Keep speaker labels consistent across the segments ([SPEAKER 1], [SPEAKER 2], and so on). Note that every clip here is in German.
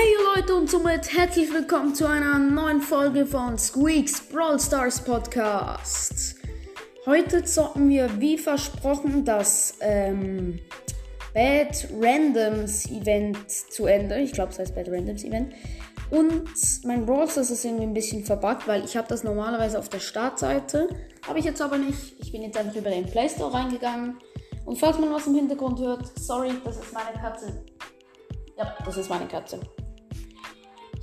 [SPEAKER 1] Hey Leute und somit herzlich willkommen zu einer neuen Folge von Squeaks Brawl Stars Podcast. Heute zocken wir wie versprochen das ähm, Bad Randoms Event zu Ende. Ich glaube, es heißt Bad Randoms Event. Und mein Brawl Stars ist irgendwie ein bisschen verbuggt, weil ich habe das normalerweise auf der Startseite. Habe ich jetzt aber nicht. Ich bin jetzt einfach über den Play Store reingegangen. Und falls man was im Hintergrund hört, sorry, das ist meine Katze. Ja, das ist meine Katze.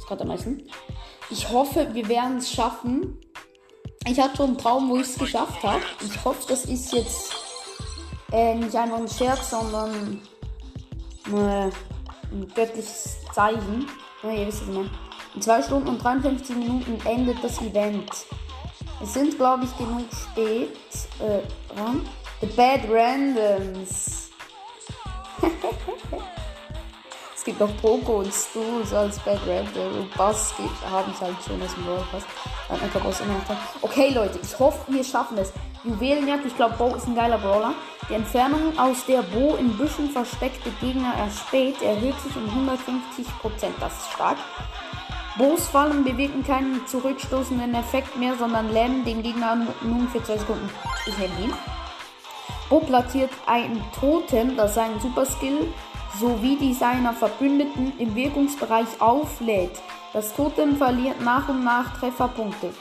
[SPEAKER 1] Ist gerade am meisten. Ich hoffe, wir werden es schaffen. Ich hatte schon einen Traum, wo ich es geschafft habe. Ich hoffe, das ist jetzt äh, nicht einfach ein Scherz, sondern äh, ein göttliches Zeichen. Ja, ihr wisst es immer. In 2 Stunden und 53 Minuten endet das Event. Es sind, glaube ich, genug spät. Äh. The Bad Randoms. gibt noch Poco und Stools als Bad Random. Und Bass habe ich halt schon aus dem World Pass. Dann einfach aus Okay, Leute, ich hoffe, wir schaffen es. Juwelenjagd, ich glaube, Bo ist ein geiler Brawler. Die Entfernung, aus der Bo in Büschen versteckte Gegner erspäht, erhöht sich um 150%. Das ist stark. Bo's Fallen bewirken keinen zurückstoßenden Effekt mehr, sondern lähmen den Gegner nun für 2 Sekunden. Ich nehme ihn. Bo platziert ein Totem, das seinen Superskill sowie die seiner Verbündeten im Wirkungsbereich auflädt. Das Totem verliert nach und nach Trefferpunkte.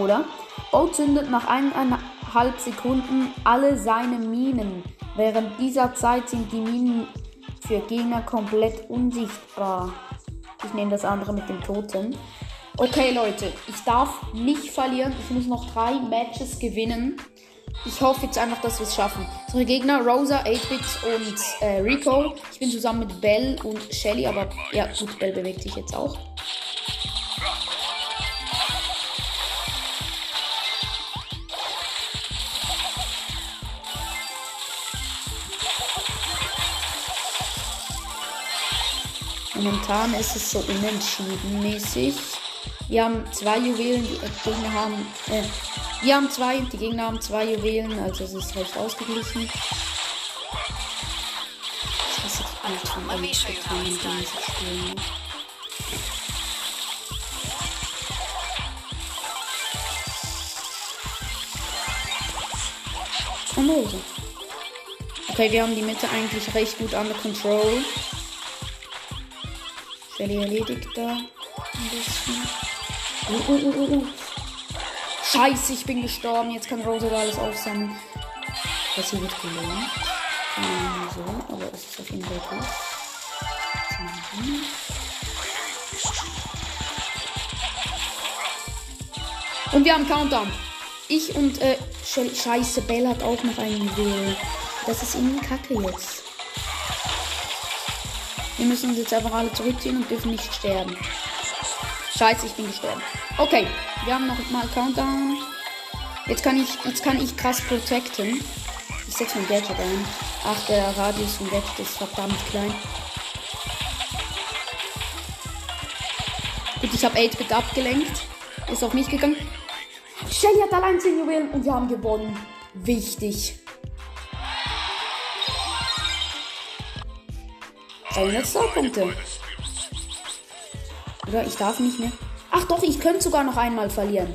[SPEAKER 1] Oder? Bo zündet nach eineinhalb Sekunden alle seine Minen. Während dieser Zeit sind die Minen für Gegner komplett unsichtbar. Ich nehme das andere mit dem Totem. Okay, Leute, ich darf nicht verlieren. Ich muss noch drei Matches gewinnen. Ich hoffe jetzt einfach, dass wir es schaffen. Unsere Gegner Rosa, 8-Bit und äh, Rico. Ich bin zusammen mit Bell und Shelly, aber ja, gut, Bell bewegt sich jetzt auch. Momentan ist es so unentschieden mäßig. Wir haben zwei Juwelen, die Gegner haben. Äh, wir haben zwei, die Gegner haben zwei Juwelen, also es ist recht ausgeglichen. Ich hasse die Ult von Electric, in denen sie spielen. Famose. Okay, wir haben die Mitte eigentlich recht gut under control. Shelly erledigt da ein bisschen. Oh, oh, oh, oh. Scheiße, ich bin gestorben. Jetzt kann Rosa alles aufsammeln. Das hier wird gelohnt. Ähm, so, aber es ist auf jeden Fall gut. Und wir haben Countdown. Ich und äh, Scheiße, Bell hat auch noch einen Juwel. Das ist irgendwie kacke jetzt. Wir müssen uns jetzt einfach alle zurückziehen und dürfen nicht sterben. Scheiße, ich bin gestorben. Okay, wir haben noch mal Countdown. Jetzt kann ich, jetzt kann ich krass protecten. Ich setze mein Gadget ein. Ach, der Radius vom Gadget ist verdammt klein. Gut, ich habe 8-Bit abgelenkt. Ist auf mich gegangen. Shelly hat allein 10 Juwelen und wir haben gewonnen. Wichtig. 300 Star-Punkte. Oder ich darf nicht mehr. Ach doch, ich könnte sogar noch einmal verlieren.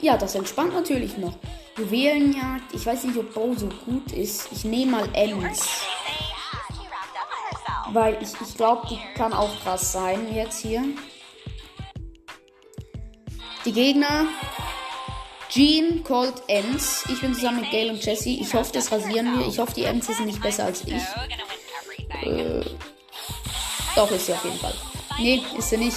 [SPEAKER 1] Ja, das entspannt natürlich noch. Juwelenjagd. Ich weiß nicht, ob Bo so gut ist. Ich nehme mal Ems. Weil ich, ich glaube, die kann auch krass sein jetzt hier. Die Gegner. Jean, Colt, Ems. Ich bin zusammen mit Gail und Jesse. Ich hoffe, das rasieren wir. Ich hoffe, die Ems sind nicht besser als ich. Äh, doch, ist sie auf jeden Fall. Nee, ist sie nicht.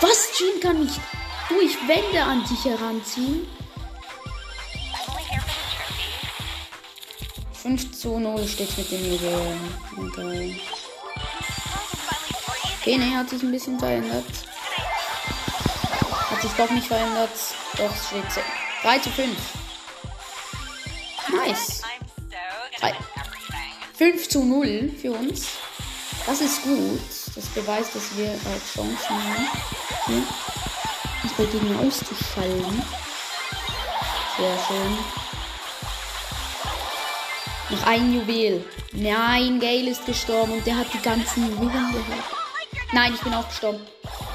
[SPEAKER 1] Was? Jean kann nicht durch Wände an sich heranziehen? 5 zu 0 steht mit den Juwelen. Okay. Ne, hat sich ein bisschen verändert. Hat sich doch nicht verändert. Doch, es steht 3 zu 5. Nice. 3. 5 zu 0 für uns. Das ist gut. Das beweist, dass wir auch Chancen haben. Uns bei Gegner auszuschalten. Sehr schön. Noch ein Juwel. Nein, Gale ist gestorben und der hat die ganzen Juwelen gehabt. Nein, ich bin auch gestorben.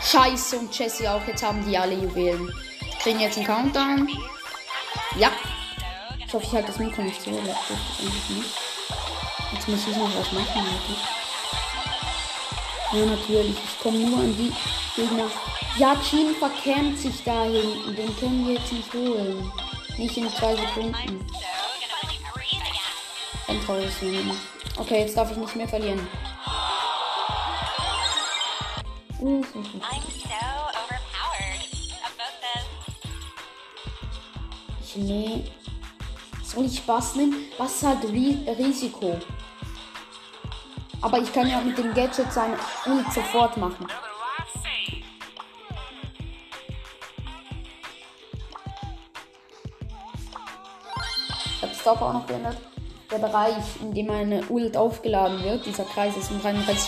[SPEAKER 1] Scheiße und Jesse auch. Jetzt haben die alle Juwelen. Wir kriegen jetzt einen Countdown. Ja. Ich hoffe, ich halte das Mikro nicht so. Jetzt muss ich noch was machen. Alter. Ja, natürlich. Ich komme nur an die Gegner. Ja, Jean verkämmt sich da hinten. Den können wir jetzt nicht holen. Nicht in zwei Sekunden. Ein tolles Minimum. Okay, jetzt darf ich nicht mehr verlieren. Uh, Ich nee. Soll ich Bass nehmen? Halt Ri Risiko? Aber ich kann ja mit dem Gadget seine Ult sofort machen. Ich Stop auch noch geändert. Der Bereich, in dem eine Ult aufgeladen wird, dieser Kreis ist um 33%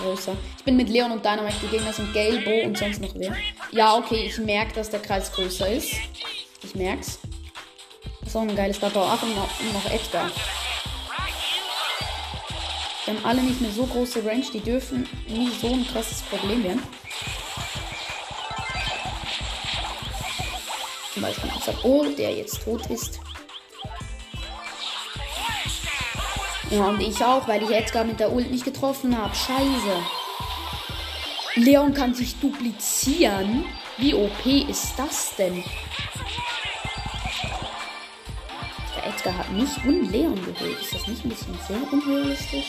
[SPEAKER 1] größer. Ich bin mit Leon und Dynamite, die Gegner sind Gale, und sonst noch wer. Ja, okay, ich merke, dass der Kreis größer ist. Ich merk's. So ein geiles Star Ach, und noch, und noch Edgar. Die haben alle nicht mehr so große Range, die dürfen nie so ein krasses Problem werden. Zum Beispiel unser Oh, der jetzt tot ist. Ja, und ich auch, weil ich Edgar mit der Ult nicht getroffen habe. Scheiße. Leon kann sich duplizieren. Wie OP ist das denn? Der Edgar hat mich und Leon geholt. Ist das nicht ein bisschen sehr unrealistisch?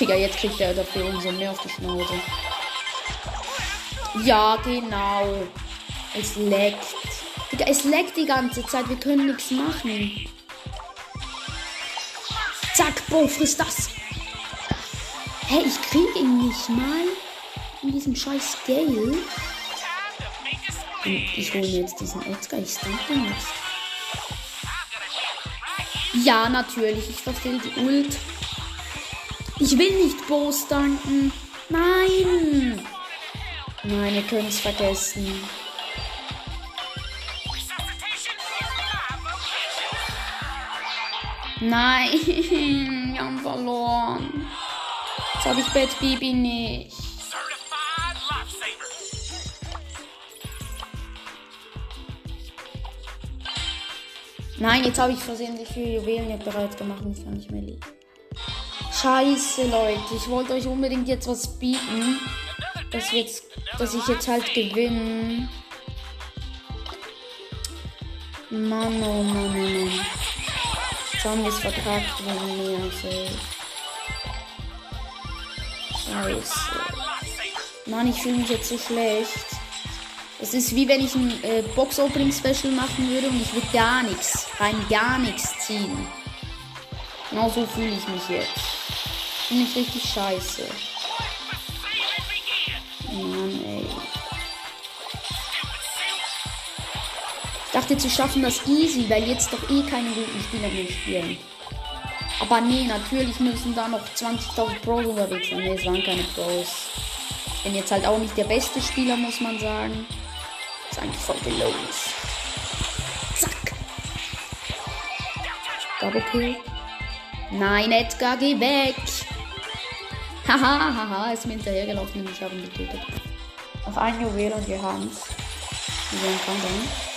[SPEAKER 1] Digga, jetzt kriegt er dafür umso mehr auf die Schnauze. Ja, genau. Es leckt. Digga, es leckt die ganze Zeit. Wir können nichts machen. Zack, Bo, frisst das. Hey, ich krieg ihn nicht mal in diesem scheiß Gale. Ich hole mir jetzt diesen Edgar. Ich stand den jetzt. Ja, natürlich. Ich verfehle die Ult. Ich will nicht Bo stunten. Nein. Nein, ihr könnt es vergessen. Nein, haben verloren. Jetzt habe ich Bett Bibi nicht. Nein, jetzt habe ich versehentlich für Juwelen bereit gemacht und ich kann nicht mehr liegen. Scheiße, Leute. Ich wollte euch unbedingt jetzt was bieten. Dass, jetzt, dass ich jetzt halt gewinne. Mann, oh Mann, oh Mann. Jetzt haben wir es verkackt, wenn wir Scheiße. Mann, ich fühle mich jetzt so schlecht. Es ist wie wenn ich ein äh, Box-Opening-Special machen würde und ich würde gar nichts, rein gar nichts ziehen. Genau so fühle ich mich jetzt. Finde ich richtig scheiße. Dachte, sie schaffen das easy, weil jetzt doch eh keine guten Spieler mehr spielen. Aber nee, natürlich müssen da noch 20.000 Pros unterwegs sein. Nee, es waren keine Pros. Bin jetzt halt auch nicht der beste Spieler, muss man sagen. Ist eigentlich voll gelost. Zack. Double Kill. Nein, Edgar, geh weg. Haha, haha, ist mir hinterhergelaufen und ich habe ihn getötet. Noch ein Juwel und wir haben es. Wir werden Countdown.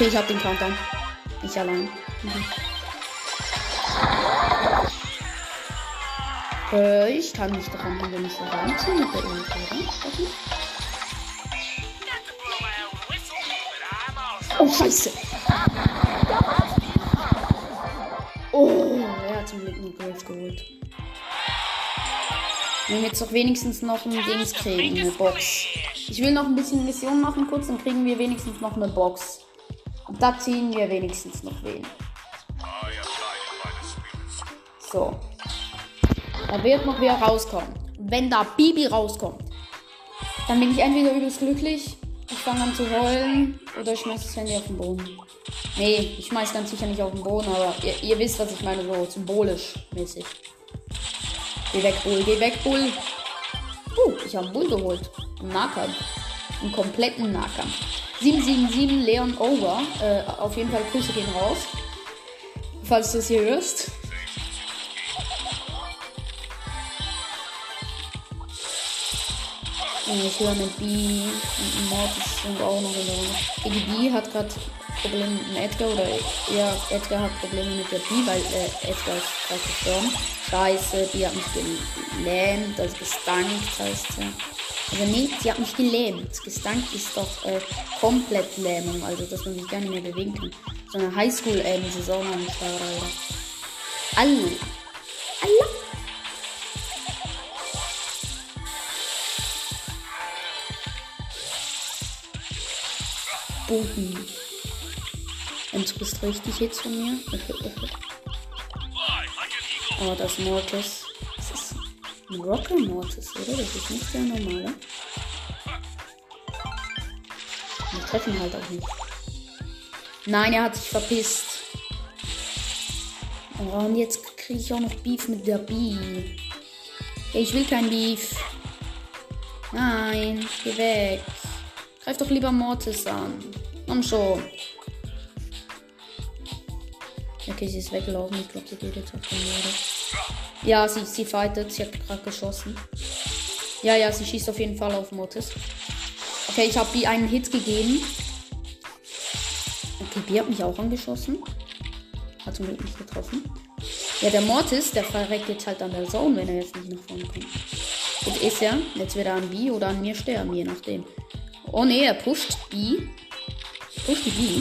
[SPEAKER 1] Okay, ich habe den Countdown. Ich allein. Mhm. Äh, ich kann mich daran wenn ich so reinziehe mit der Ult, oder? Oh, scheiße. Oh, er hat zum Glück einen Golf geholt. Wenn wir jetzt doch wenigstens noch ein Dings kriegen, eine Box. Ich will noch ein bisschen Mission machen kurz, dann kriegen wir wenigstens noch eine Box. Da ziehen wir wenigstens noch wen. So. Da wird noch wer rauskommen. Wenn da Bibi rauskommt, dann bin ich entweder übelst glücklich, ich fange an zu heulen oder ich schmeiß das Handy auf den Boden. Nee, ich schmeiß ganz sicher nicht auf den Boden, aber ihr, ihr wisst, was ich meine, so symbolisch mäßig. Geh weg, Bull, geh weg, Bull. Uh, ich habe einen Bull geholt. Einen Nahkampf. Einen kompletten Nahkampf. 777 Leon Over. Äh, auf jeden Fall Grüße gehen raus. Falls du es hier hörst. Ich höre mit B und Mortis sind auch noch in der Runde. Iggy B hat gerade Probleme mit Edgar oder ja, Edgar hat Probleme mit der B, weil äh, Edgar ist gerade gestorben. Scheiße, die hat mich gelähmt, also gestankt heißt sie. Also nee, sie hat mich gelähmt. Gestankt ist doch äh, komplett Lähmung, also dass man sich gar nicht mehr bewegen kann. So eine Highschool-Saison am Start, Alter. Alle. Alle. Boden. Und du bist richtig jetzt von mir. Oh, das Mortis. Ein Rocker Mortis, oder? Das ist nicht der normale. Wir treffen halt auch nicht. Nein, er hat sich verpisst. Oh, und jetzt kriege ich auch noch Beef mit der Bee. Ich will kein Beef. Nein, geh weg. Greif doch lieber Mortis an. Komm schon. Okay, sie ist weggelaufen. Ich glaube, sie geht jetzt auf den Morde. Ja, sie, sie fightet. Sie hat gerade geschossen. Ja, ja, sie schießt auf jeden Fall auf Mortis. Okay, ich habe ihr einen Hit gegeben. Okay, B hat mich auch angeschossen. Hat zum Glück nicht getroffen. Ja, der Mortis, der verreckt jetzt halt an der Zone, wenn er jetzt nicht nach vorne kommt. Und ist er, jetzt wird er an B oder an mir sterben, je nachdem. Oh ne, er pusht B. Pusht die B.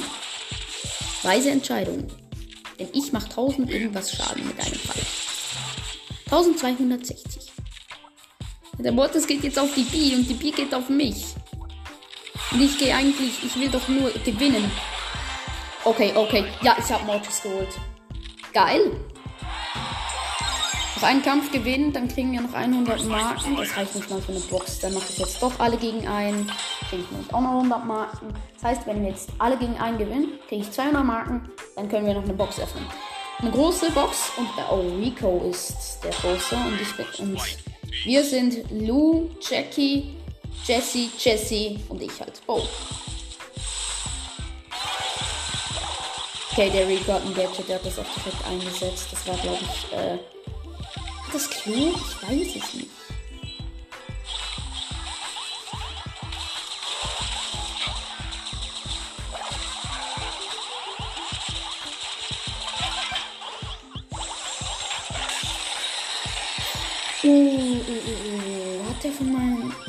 [SPEAKER 1] Weise Entscheidung. Denn ich mache 1000 irgendwas Schaden mit einem Fall. 1260. Der Mortis geht jetzt auf die B und die B geht auf mich. Und ich gehe eigentlich, ich will doch nur gewinnen. Okay, okay. Ja, ich habe Mortis geholt. Geil. Noch einen Kampf gewinnen, dann kriegen wir noch 100 Marken. Das reicht nicht mal für eine Box. Dann mache ich jetzt doch alle gegen einen. Kriege ich nämlich auch noch 100 Marken. Das heißt, wenn wir jetzt alle gegen einen gewinnen, kriege ich 200 Marken. Dann können wir noch eine Box öffnen. Eine große Box und oh, Rico ist der große und ich bin und wir sind Lou, Jackie, Jessie, Jessie und ich halt Bo. Okay, der Rico hat ein Gadget, der hat das auch direkt eingesetzt. Das war, glaube ich, äh, das Klo? Ich weiß es nicht.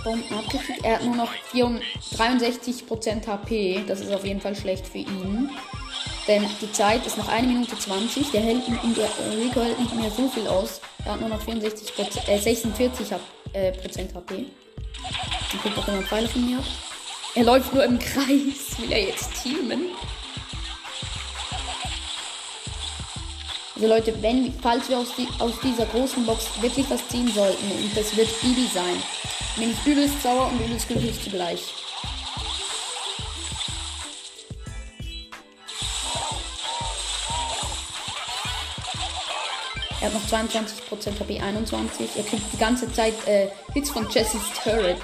[SPEAKER 1] Bomben abgekriegt? Er hat nur noch 63% HP. Das ist auf jeden Fall schlecht für ihn. Denn die Zeit ist noch 1 Minute 20. Der hält mit, der Rico hält nicht mehr so viel aus. Er hat nur noch 64 äh, 46 äh, Prozent HP. Und kriegt auch immer Pfeile von mir. Er läuft nur im Kreis. Will er jetzt teamen? Also Leute, wenn, falls wir aus, die, aus dieser großen Box wirklich was ziehen sollten, und das wird Bibi sein, bin ich übelst sauer und übelst glücklich zugleich. Er hat noch 22% HP, 21. Er kriegt die ganze Zeit äh, Hits von Jessys Turret.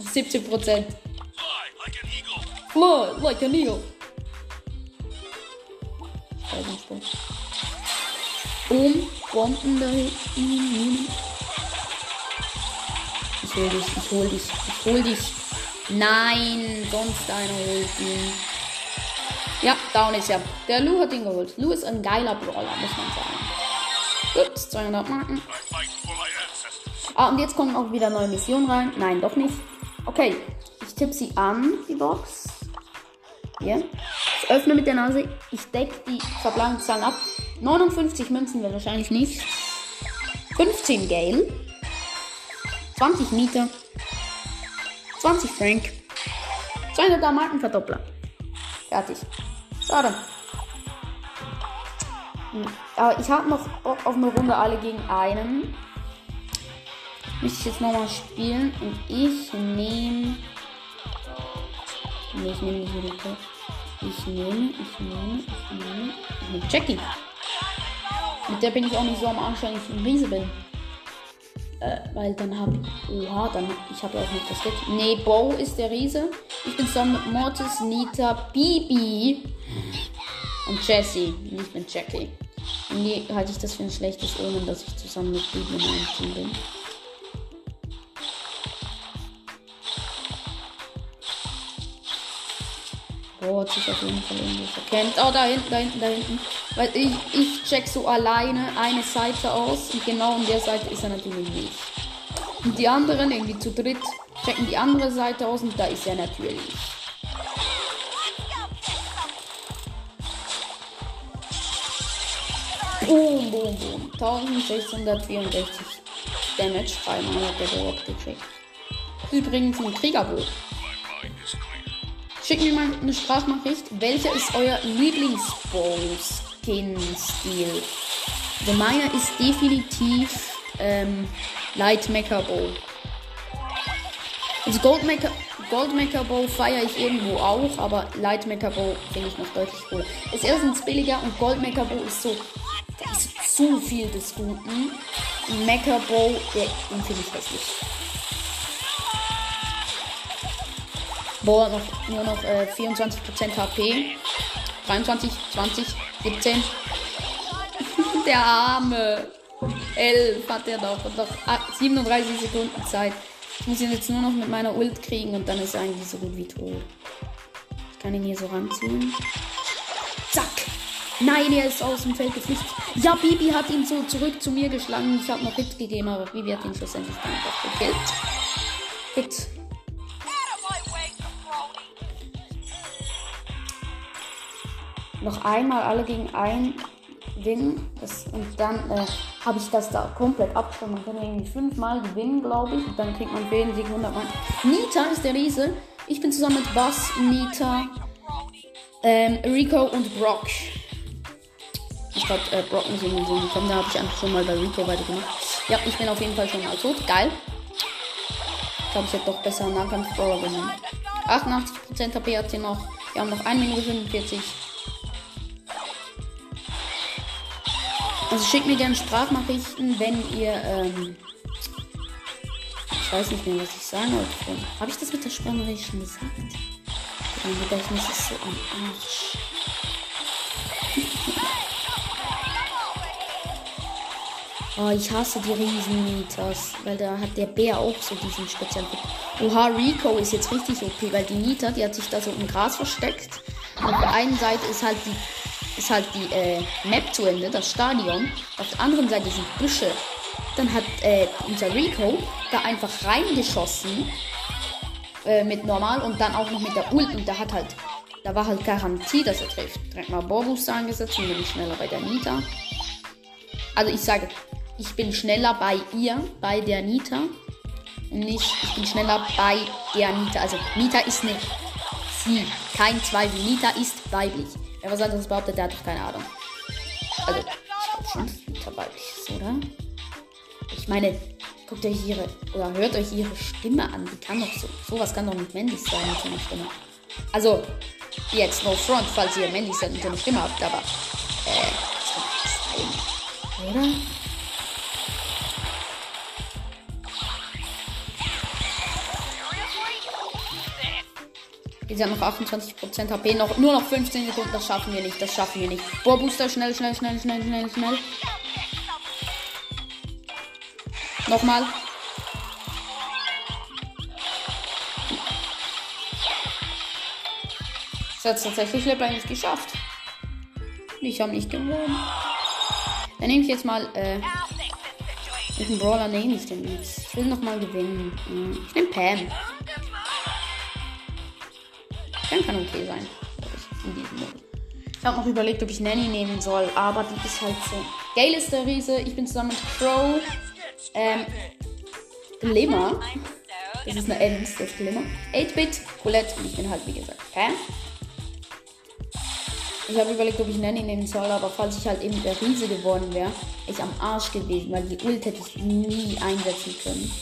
[SPEAKER 1] 17%. Fly like an eagle. Boom, Bomben da hinten. Ich hol dich, ich hol dich, ich hol dich. Nein, sonst einer holt ihn. Ja, down ist er. Der Lou hat ihn geholt. Lou ist ein geiler Brawler, muss man sagen. Gut, 200 Marken. Ah, und jetzt kommen auch wieder neue Missionen rein. Nein, doch nicht. Okay, ich tippe sie an, die Box. Hier. Ich öffne mit der Nase. Ich decke die verbleibenden Zahlen ab. 59 Münzen wäre wahrscheinlich nicht. 15 Gale. 20 Nita. 20 Frank. 200 Markenverdoppler. Fertig. Schade. Hm, aber ich habe noch auf eine Runde alle gegen einen. Müsste ich jetzt nochmal spielen. Und ich nehme. Nee, ich nehme nicht Rico. Ich nehme, ich nehme, ich nehme. Ich nehme Jackie. Mit der bin ich auch nicht so am Arsch, wenn ich ein Riese bin. Äh, weil dann habe ich. Oha, dann. Ich habe ja auch nicht das Gadget. Nee, Bo ist der Riese. Ich bin zusammen mit Mortis, Nita, Bibi und Jessie. Nicht mit Jackie. Nee, halte ich das für ein schlechtes Omen, dass ich zusammen mit Bibi in einem Team bin. Hat sich auf jeden Fall irgendwie verkämpft. Oh, da hinten, da hinten, da hinten. Weil ich, ich check so alleine eine Seite aus und genau an der Seite ist er natürlich nicht. Und die anderen, irgendwie zu dritt, checken die andere Seite aus und da ist er natürlich. Boom, boom, boom. 1664 Damage. Dreimal hat der überhaupt gekriegt. Übrigens ein Kriegerboot. Schickt mir mal eine Sprachnachricht. Welcher ist euer Lieblingsbow-Skin-Stil? Also meiner ist definitiv ähm, Light Mecha Bow. Also Gold Mecha, Gold Mecha Bow feiere ich irgendwo auch, aber Light Mecha Bow finde ich noch deutlich cooler. Ist erstens billiger und Gold Mecha Bow ist so, da ist zu viel des Guten. Mecha Bow, der, den finde ich hässlich. Boah, noch, nur noch äh, 24% HP. 23, 20, 17. der Arme. 11 hat er noch. Und noch 37 Sekunden Zeit. Ich muss ihn jetzt nur noch mit meiner Ult kriegen und dann ist er eigentlich so gut wie tot. Ich kann ihn hier so ranziehen. Zack. Nein, er ist aus dem Feld geflüchtet. Ja, Bibi hat ihn so zurück zu mir geschlagen. Ich habe noch Hit gegeben, aber Bibi hat ihn schlussendlich einfach gekillt. Hit. Noch einmal alle gegen einen gewinnen. Das, und dann äh, habe ich das da komplett abgestimmt. Man kann irgendwie fünfmal gewinnen, glaube ich. Und dann kriegt man jeden Sieg 100 Mal. Nita ist der Riese. Ich bin zusammen mit Bass, Nita, ähm, Rico und Brock. Ich glaube, äh, Brock muss irgendwie so gekommen. Da habe ich einfach schon mal bei Rico weitergemacht. Ja, ich bin auf jeden Fall schon mal tot. Geil. Ich glaube, ich hätte doch besser einen Nahkampf-Brawler genommen. 88% HP hat sie noch. Wir haben noch 1 Minute 45. Also schickt mir gerne Sprachnachrichten, wenn ihr, ähm, ich weiß nicht mehr, was ich sagen wollte. Habe ich das mit der Sprachnachricht schon gesagt? Mein Gedächtnis ist so am Arsch. Oh, ich hasse die Riesen-Nitas, weil da hat der Bär auch so diesen speziellen. Oha, Rico ist jetzt richtig OP, weil die Nita, die hat sich da so im Gras versteckt. Und auf der einen Seite ist halt die ist halt die äh, Map zu Ende, das Stadion. Auf der anderen Seite sind Büsche. Dann hat äh, unser Rico da einfach reingeschossen äh, mit normal und dann auch noch mit der Ult und da hat halt, da war halt Garantie, dass er trifft. Direkt mal Borbooster angesetzt und bin ich schneller bei der Nita. Also ich sage, ich bin schneller bei ihr, bei der Nita. Nicht, ich bin schneller bei der Nita. Also Nita ist eine sie. Kein Zweifel. Nita ist weiblich. Wer was anderes behauptet, der hat doch keine Ahnung. Also, ich schon, dabei ist, oder? Ich meine, guckt euch ihre, oder hört euch ihre Stimme an. Die kann doch so, sowas kann doch nicht männlich sein mit so einer Stimme. Also, jetzt no front, falls ihr männlich seid und so eine Stimme habt, aber, äh, das kann nicht sein, oder? Sie haben noch 28% HP. Noch, nur noch 15 Sekunden. Das schaffen wir nicht. Das schaffen wir nicht. Boah, Booster. Schnell, schnell, schnell, schnell, schnell, schnell. Nochmal. Das hat tatsächlich Level nicht geschafft. Ich habe nicht gewonnen. Dann nehme ich jetzt mal, äh, mit dem Brawler nehme ich den jetzt. Ich will nochmal gewinnen. Ich nehme Pam. Kann okay sein. In diesem Modus. Ich habe noch überlegt, ob ich Nanny nehmen soll, aber die ist halt so. Gale ist der Riese, ich bin zusammen mit Crow. Ähm, Glimmer. Das ist eine End, das Glimmer. 8-Bit, Colette und ich bin halt, wie gesagt, Pam. Ich habe überlegt, ob ich Nanny nehmen soll, aber falls ich halt eben der Riese geworden wäre, ich am Arsch gewesen, weil die Ult hätte ich nie einsetzen können.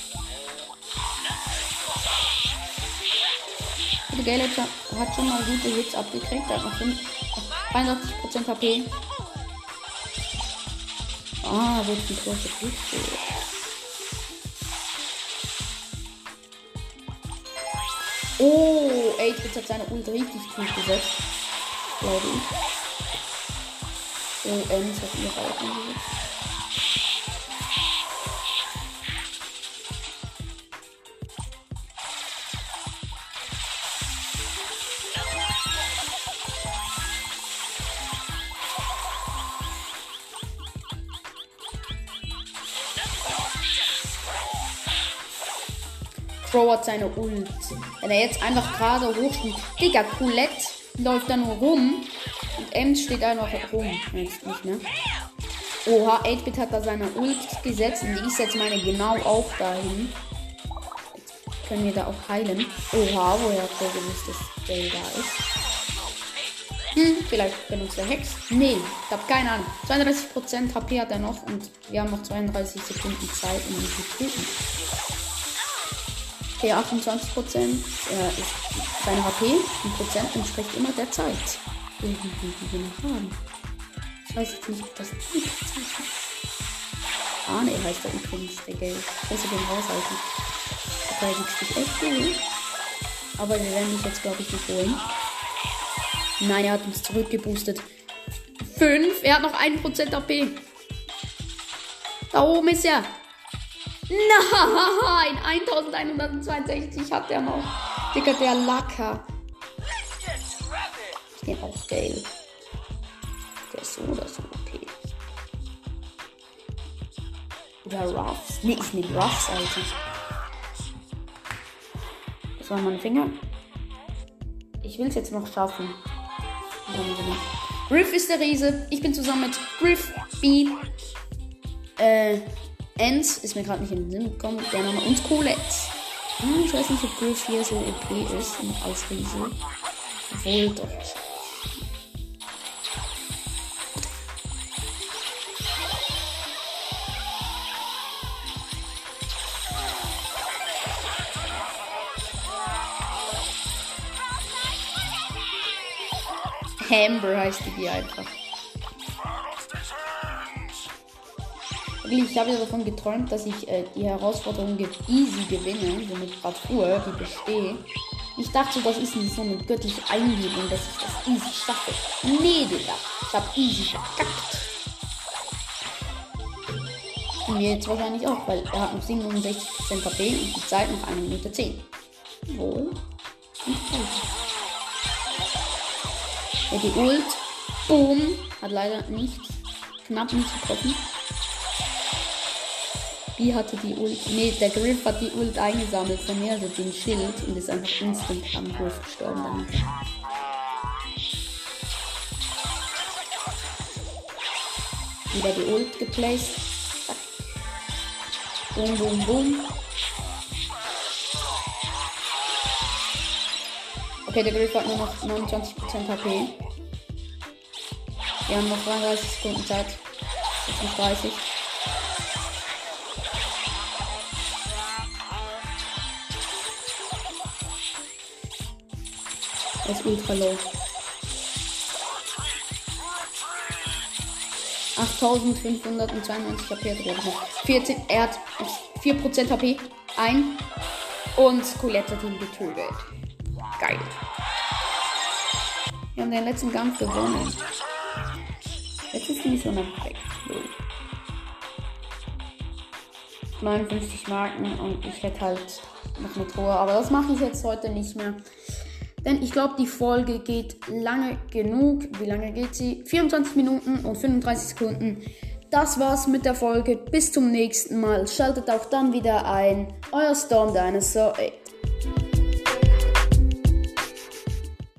[SPEAKER 1] Der Gale hat schon mal gute Hits abgekriegt, er hat noch 83% HP. Ah, wo ist die große Kiste? Oh, 8 hat seine Ult richtig gut gesetzt glaube ich. Und Ems hat ihre auch eingesetzt. Crow hat seine Ult. Wenn er jetzt einfach gerade hochspielt. Digga, Colette läuft da nur rum. Und Ems steht da noch rum. Jetzt nicht, ne? Oha, 8-Bit hat da seine Ult gesetzt und ich setze meine genau auch dahin. Jetzt können wir da auch heilen. Oha, woher hat er gewusst, dass der da ist? Hm, vielleicht benutzt er Hex. Nee, ich habe keine Ahnung. 32% HP hat er noch und wir haben noch 32 Sekunden Zeit, um ihn zu töten. Okay, 28%. Er ist seine HP in Prozent entspricht immer der Zeit. Die wir noch haben. Ich weiß jetzt nicht, ob das gut ist. Ah, ne, heißt er übrigens, der Geld. Kannst du den raushalten? Verteidigst dich echt gut. Aber wir werden dich jetzt, glaube ich, nicht holen. Nein, er hat uns zurückgeboostet. 5. Er hat noch 1% AP. Da oben ist er. Nein, 1162 hat er noch. Digga, der Lacker. Ich nehme auch Gale. Der ist so oder so okay. Oder Ruffs. Nee, ich nehme Ruffs, Alter. Das waren meine Finger. Ich will es jetzt noch schaffen. Griff ist der Riese. Ich bin zusammen mit Griff, B, äh, Ends, ist mir gerade nicht in den Sinn gekommen. Der Name und Colette. Hm, ich weiß nicht, ob Griff hier so OP ist als Riese. Obwohl doch. Amber heißt die einfach. Ich habe ja davon geträumt, dass ich äh, die Herausforderung easy gewinne, so mit Parkour, die bestehe. Ich dachte, das ist nicht so eine göttliche Eingebung, dass ich das easy schaffe. Nee, Digga. Ich habe easy verkackt. Und jetzt wahrscheinlich auch, weil er hat noch 67% KP und die Zeit noch 1 Minute 10. Wo? Ja, die Ult. Boom. Hat leider nicht, knapp nicht getroffen. Die hatte die Ult. Nee, der Griff hat die Ult eingesammelt von mir, also den Schild, und ist einfach instant am Griff gestorben. Dann. Wieder die Ult geplaced. Boom, boom, boom. Okay, der Griff hat nur noch 29% HP. Wir haben noch 33 Sekunden Zeit. 36. Er ist ultra low. 8592 HP hat er noch. 14, er hat 4% HP. Ein. Und Colette hat ihn getötet. Geil. Wir haben den letzten Kampf gewonnen. Jetzt ist die Mission weg. 59 Marken und ich hätte halt noch eine Truhe. Aber das mache ich jetzt heute nicht mehr. Denn ich glaube, die Folge geht lange genug. Wie lange geht sie? 24 Minuten und 35 Sekunden. Das war's mit der Folge. Bis zum nächsten Mal. Schaltet auch dann wieder ein. Euer Storm Dinosaur.